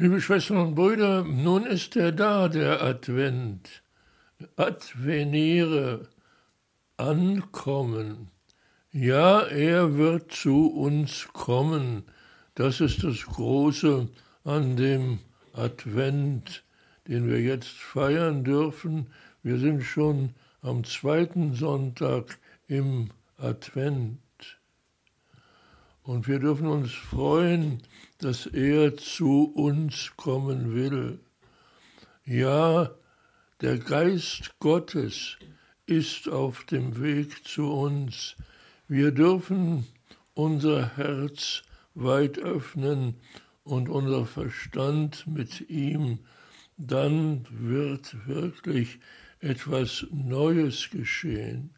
Liebe Schwestern und Brüder, nun ist er da, der Advent. Adveniere, ankommen. Ja, er wird zu uns kommen. Das ist das Große an dem Advent, den wir jetzt feiern dürfen. Wir sind schon am zweiten Sonntag im Advent. Und wir dürfen uns freuen, dass er zu uns kommen will. Ja, der Geist Gottes ist auf dem Weg zu uns. Wir dürfen unser Herz weit öffnen und unser Verstand mit ihm, dann wird wirklich etwas Neues geschehen.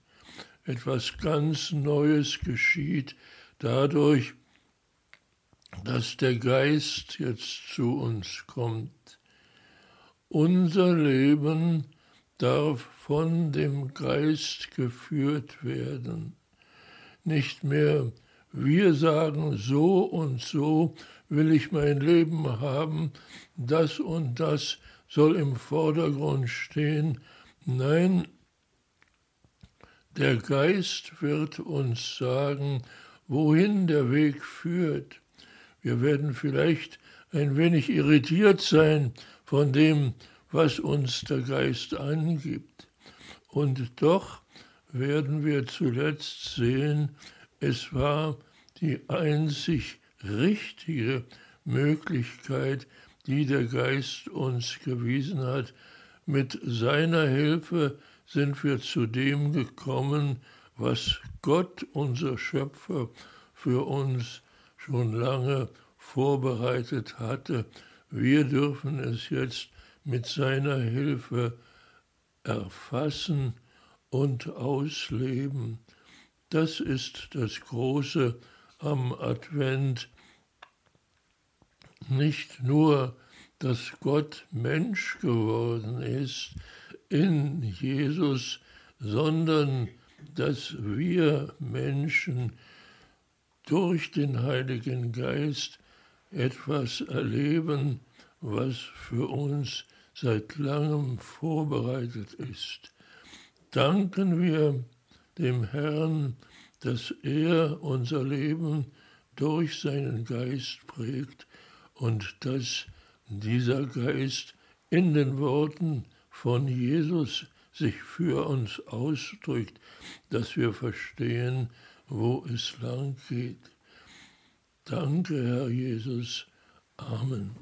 Etwas ganz Neues geschieht dadurch, dass der Geist jetzt zu uns kommt. Unser Leben darf von dem Geist geführt werden. Nicht mehr wir sagen, so und so will ich mein Leben haben, das und das soll im Vordergrund stehen. Nein, der Geist wird uns sagen, wohin der Weg führt. Wir werden vielleicht ein wenig irritiert sein von dem, was uns der Geist angibt. Und doch werden wir zuletzt sehen, es war die einzig richtige Möglichkeit, die der Geist uns gewiesen hat. Mit seiner Hilfe sind wir zu dem gekommen, was Gott, unser Schöpfer, für uns schon lange vorbereitet hatte. Wir dürfen es jetzt mit seiner Hilfe erfassen und ausleben. Das ist das Große am Advent. Nicht nur, dass Gott Mensch geworden ist in Jesus, sondern dass wir Menschen durch den Heiligen Geist etwas erleben, was für uns seit langem vorbereitet ist. Danken wir dem Herrn, dass er unser Leben durch seinen Geist prägt und dass dieser Geist in den Worten von Jesus sich für uns ausdrückt, dass wir verstehen, wo es lang geht. Danke, Herr Jesus. Amen.